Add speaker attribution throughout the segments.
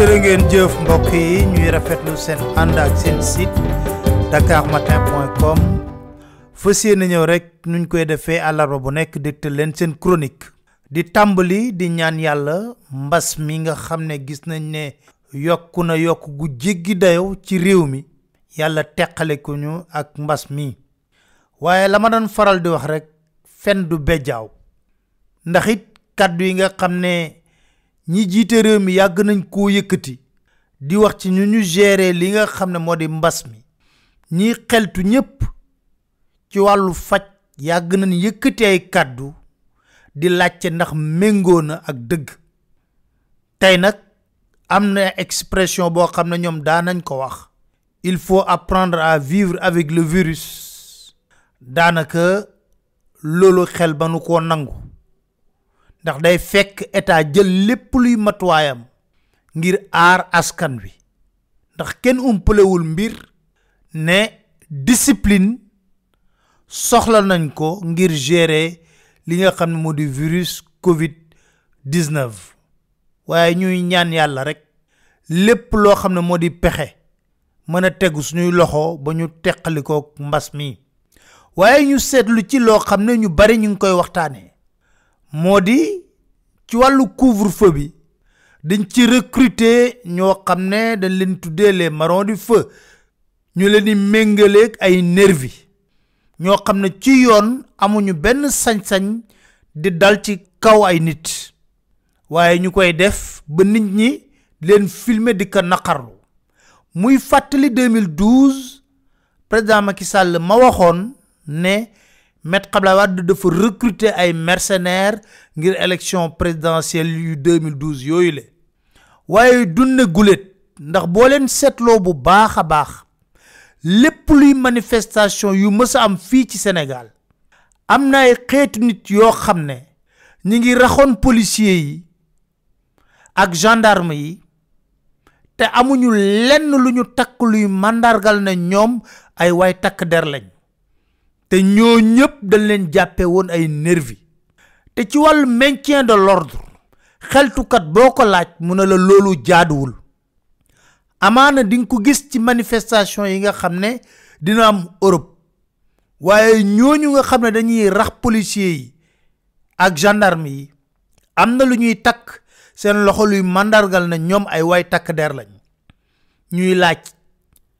Speaker 1: jërë ngeen jëf mbokk yi ñuy rafetlu seen ànd ak seen site dakarmatin.com fas yéene ñëw rek nuñ koy defee àllarba bu nekk dégtal leen seen chronique di tàmbali di ñaan yàlla mbas mi nga xam ne gis nañ ne yokku na yokk gu jéggi dayo ci réew mi yàlla teqale ku ñu ak mbas mi waaye la ma doon faral di wax rek fen du bejjaaw ndax it kàddu yi nga xam ne ñi jiite réew mi yàgg nañ koo yëkkati di wax ci ñu ñu gérer li nga xam ne moo di mbas mi ñi xeltu ñépp ci wàllu faj yàgg nañ yëkkati ay kàddu di laajte ndax méngoo na ak dëgg tey nag am na expression boo xam ne ñoom daan nañ ko wax il faut apprendre à vivre avec le virus daanaka loolu xel ba nu koo nangu ndax day fekk état jël lépp luy matuwaayam ngir aar askan wi ndax kenn umpalewul mbir ne discipline soxla nañ ko ngir gérer li nga xam ne moo di virus covid 19 waaye ñuy ñaan yàlla rek lépp loo xam ne moo di pexe mën a tegu suñuy loxo ba ñu teqalikook mbas mi waaye ñu seetlu ci loo xam ne ñu bari ñu ngi koy waxtaanee moo di ci wàllu couvre-feu bi dañ ci recruter ñoo xam ne dañ leen tuddee les marrons du feu ñu leen di méngaleeg ay nervi ñoo xam ne ci yoon amuñu benn sañ-sañ di dal ci kaw ay nit waaye ñu koy def ba nit ñi leen filmer di ko naqarlu muy fàttali 2012 président Macky Sall ma waxoon ne Maître Abdoulaye Wade dafa recruter ay mercenaires ngir élection présidentielle yu 2012 yooyu le waaye dunne guléet ndax boo leen seetloo bu baax a baax lépp luy manifestation yu mës a am fii ci Sénégal am na ay xeetu nit yoo xam ne ñi ngi raxoon policier yi ak gendarme yi te amuñu lenn lu ñu takk luy màndargal na ñoom ay waay takk der lañ te ñoo ñëpp dañ leen jàppe woon ay nervi te ci wàllu maintien de l'ordre xeltukat boo ko laaj mu ne la loolu jaaduwul amaana di nga ko gis ci manifestation yi nga xam ne dina am Europe waaye ñooñu nga xam ne dañuy rax policier yi ak gendarme yi am na lu ñuy takk seen loxo luy màndargal na ñoom ay way takk der lañ ñuy laaj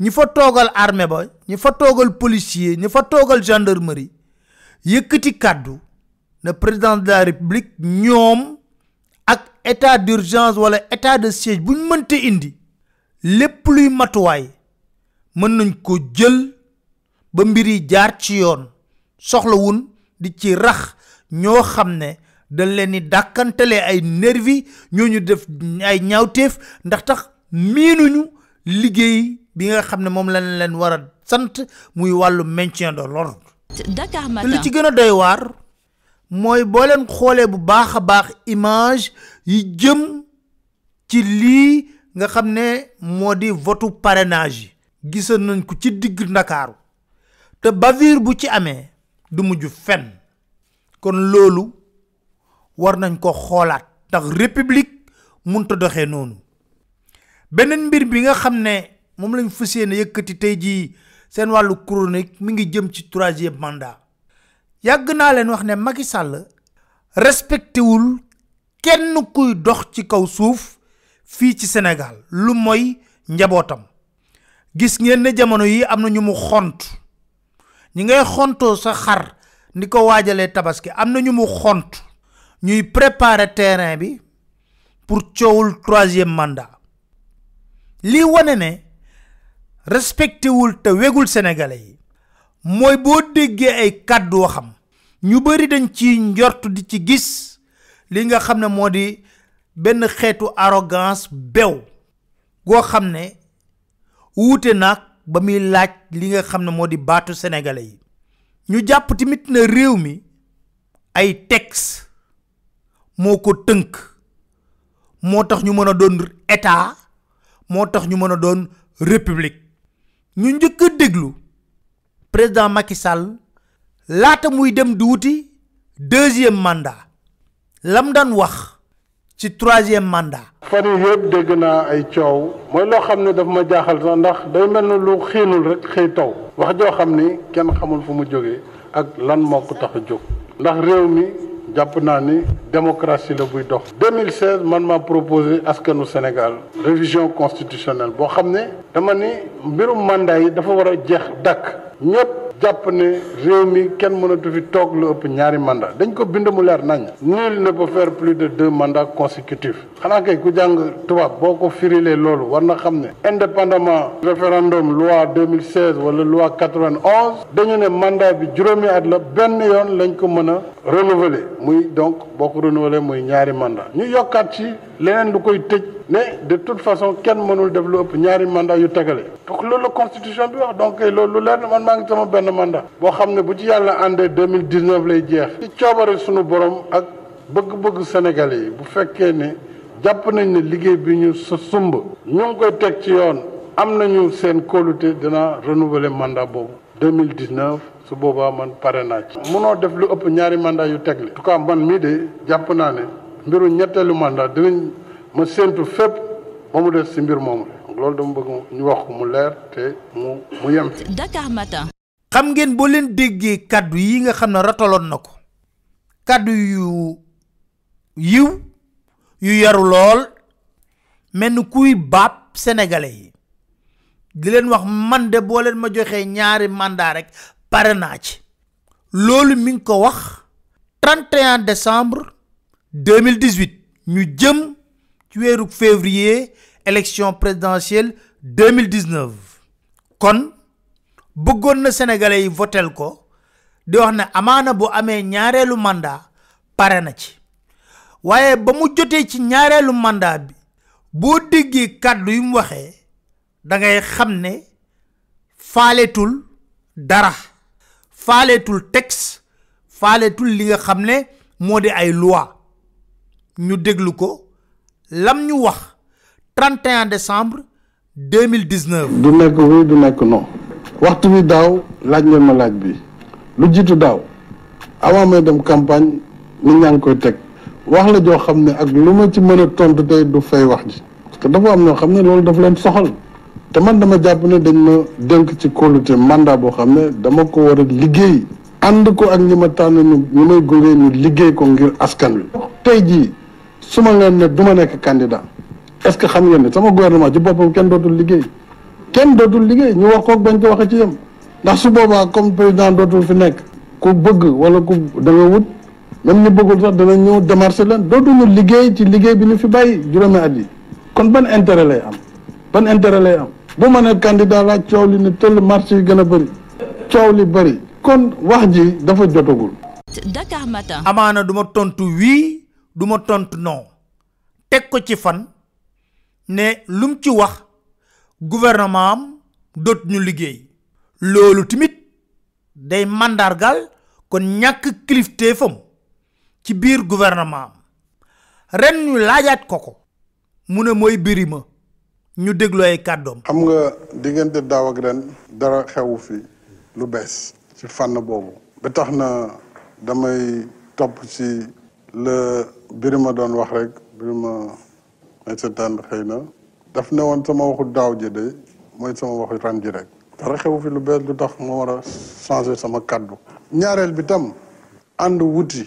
Speaker 1: ñi fa toogal armée ba ñi fa toogal policier ñi fa toogal gendarmerie yëkkati kàddu ne président de la république ñoom ak état d'urgence wala état de siège buñ mënta indi lépp luy matuwaay mën nañ ko jël ba mbir yi jaar ci yoon soxlawun di ci rax ñoo xam ne dañ leen ni dàkkantalee ay nervi ñooñu def ay ñaawteef ndax tax miinuñu liggéey bi nga xam ne moom lañ leen war a sant muy wàllu maintien de l'ordre
Speaker 2: Dakar Matin
Speaker 1: li ci gën a doy waar mooy boo leen xoolee bu baax a baax image yi jëm ci lii nga xam ne moo di votu parrainage yi gisoon nañ ko ci digg ndakaaru te bavure bu ci amee du mujj fenn kon loolu war nañ ko xoolaat ndax république munta doxee noonu beneen mbir bi nga xam ne moom lañ fas yéene yëkkati tey jii seen wàllu chronique mi ngi jëm ci troisième mandat yàgg naa leen wax ne Macky Sall respecté wul kenn kuy dox ci kaw suuf fii ci Sénégal lu mooy njabootam gis ngeen ne jamono yi am na ñu mu xont ñi ngay xontoo sa xar ni ko waajalee tabaski am na ñu mu xont ñuy préparer terrain bi pour coowul troisième mandat lii wane ne respecté wul te wegul sénégalais yi mooy boo déggee ay kàddu waxam ñu bari dañ ci njort di ci gis li nga xam ne moo di benn xeetu arrogance bew goo xam ne wuute naag ba muy laaj li nga xam ne moo di baatu sénégalais yi ñu jàpp tamit na réew mi ay texte moo ko tënk moo tax ñu mën a doon état moo tax ñu mën a doon république ñu njëkk a déglu président Macky Sall laata muy dem di wuti deuxième mandat lam daan wax ci troisième mandat
Speaker 2: fan yii yëpp dégg naa ay coow mooy loo xam ne daf ma jaaxal sax ndax day mel na lu xiinul rek xëy taw wax joo xam ni kenn xamul fu mu jógee ak lan moo ko tax a jóg ndax réew mi jàpp naa ni démocratie la buy dox 2016 man ma proposé askanu Sénégal révision constitutionnelle boo xam ne dama ni mbirum mandat yi dafa war a jeex dàkk ñëpp jàpp ne réew mi kenn mënatu fi toog lu ëpp ñaari mandat dañ ko bind mu leer nañ nul ne peut faire plus de deux mandats consécutifs xanaa kay ku jàng tubaab boo ko firilee loolu war na xam ne indépendamment référendum loi 2016 wala loi 91 dañu ne mandat bi juróomi at la benn yoon lañ ko mën a renouveler muy donc boo ko renouveler muy ñaari mandat ñu yokkaat ci leneen lu koy tëj ne de toute façon kenn mënul def lu ëpp ñaari mandat yu tegale donc loolu la constitution bi wax donc loolu lu leer na man maa ngi sama benn mandat boo xam ne bu ci yàlla àndee deux mille dix neuf lay jeex ci coobare suñu borom ak bëgg-bëgg Sénégalais yi bu fekkee ne jàpp nañ ne liggéey bi ñu sa sumb ñu ngi koy teg ci yoon am nañu seen kóolute dina renouveler mandat boobu deux mille dix neuf su boobaa man pare naa ci. munoo def lu ëpp ñaari mandat yu tegle. en tout cas man mii de jàpp naa ne mbiru ñetteelu mandat dinañ ma séentu fépp ba mu des si mbir moomu loolu dama bëgg ñu wax ko mu leer te mu mu yem.
Speaker 3: Dakar Matin.
Speaker 1: xam ngeen boo leen déggee kàddu yi nga xam ne rataloon na ko kàddu yu yiw yu yaru lool mel ni kuy baab sénégalais yi di leen wax man de boo leen ma joxee ñaari mandat rek pare naa ci loolu mi ngi ko wax 31 décembre 2018 ñu jëm ci weeru février élection présidentielle 2019 kon bëggoon na sénégalais yi votel ko di wax ne amaana bu amee ñaareelu mandat pare na ci waaye ba mu jotee ci ñaareelu mandat bi boo déggee kàddu yu mu waxee dangay xam ne faaleetul dara faaleetul texte faaleetul li nga xam ne moo di ay loi ñu déglu ko lam ñu wax 31 décembre 2019.
Speaker 2: du nekk oui du nekk non. waxtu bi daaw laaj ngeen ma laaj bi lu jiitu daaw avant may dem campagne nit ñaa ngi koy teg wax la joo xam ne ak lu ma ci mën a tontu tey du fay wax ji parce que dafa am ñoo xam ne loolu daf leen soxal te man dama jàpp ne dañ ma dénk ci kóolute mandat boo xam ne dama ko war a liggéey ànd ko ak ñi ma tànn ñu ñu may gunge ñu liggéey ko ngir askan wi. tey jii su ma leen ne du ma nekk candidat est-ce que xam ngeen ne sama gouvernement ci boppam kenn dootul liggéey kenn dootul liggéey ñu wax koog bañ ko waxee ci yem ndax su boobaa comme président dootul fi nekk ku bëgg wala ku da nga wut même ñu bëggul sax dana ñëw démarché leen dootuñu liggéey ci liggéey bi ñu fi bàyyi juróomi at yi kon ban intérêt lay am ban intérêt lay am bu ma ne candidat la coow li ne tëll marché yi gën a bëri coow li bëri kon wax ji dafa jotagul.
Speaker 3: Dakar Matin.
Speaker 1: amaana du ma tontu wii du ma tontu non teg ko ci fan ne lum ci wax gouvernement am doot ñu liggéey loolu tamit day màndargal kon ñàkk kilifteefam ci biir gouvernement am ren ñu laajaat ko ko mu ne mooy Birima ñu déglu ay kàddoom.
Speaker 2: xam nga diggante daaw ak ren dara xewu fi lu bees ci fànn boobu ba tax na damay topp ci la Birima doon wax rek Birima ay seetaan xëy na daf ne woon sama waxu daaw ji de mooy sama waxu ren ji rek dara xewu fi lu bees lu tax ma war a changer sama kàddu ñaareel bi tam ànd wuti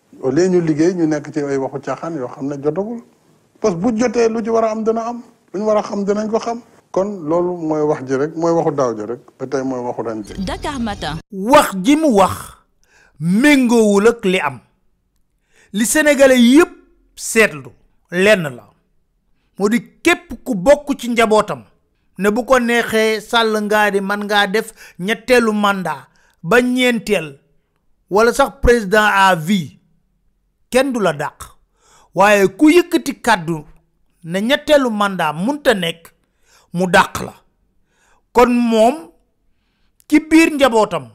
Speaker 2: au lieu ñu liggéey ñu nekk ci ay waxu caaxaan yoo xam ne jotagul parce que bu jotee lu ci war a am dana am lu ñu war a xam danañ ko xam kon loolu mooy wax ji rek mooy waxu daaw ji rek ba tey mooy waxu ren ji
Speaker 3: Dakar Matin.
Speaker 1: wax ji mu wax méngoowul ak li am li sénégalais yépp seetlu lenn la moo di képp ku bokk ci njabootam ne bu ko neexee sàll ngaa di man ngaa def ñetteelu mandat ba ñeenteel wala sax président à vie kenn du la dàq waaye ku yëkkati kàddu ne ñetteelu mandat munta nekk mu dàq la kon moom ci biir njabootam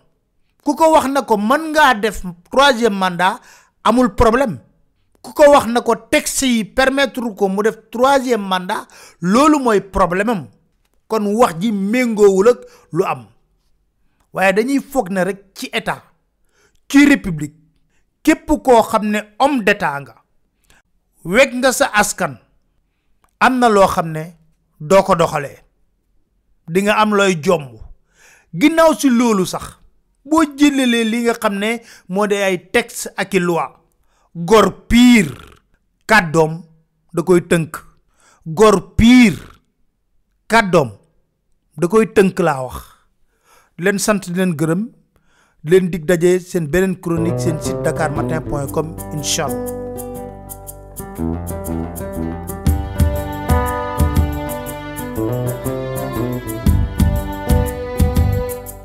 Speaker 1: ku ko wax na ko mën ngaa def troisième mandat amul problème ku ko wax na ko texte yi permettre ko mu def troisième mandat loolu mooy problème am kon wax ji méngoowul ak lu am waaye dañuy foog ne rek ci état ci république képp koo xam ne homme d'état nga weg nga sa askan am na loo xam ne doo ko doxalee di nga am looy jomb ginnaaw si loolu sax boo jëlalee li nga xam ne moo de ay texte ak i loi gor piir kàddoom da koy tënk gor piir kàddoom da koy tënk laa wax leen sant di leen gërëm leen dig daje seen beneen chronique seen site dakar matin point com incha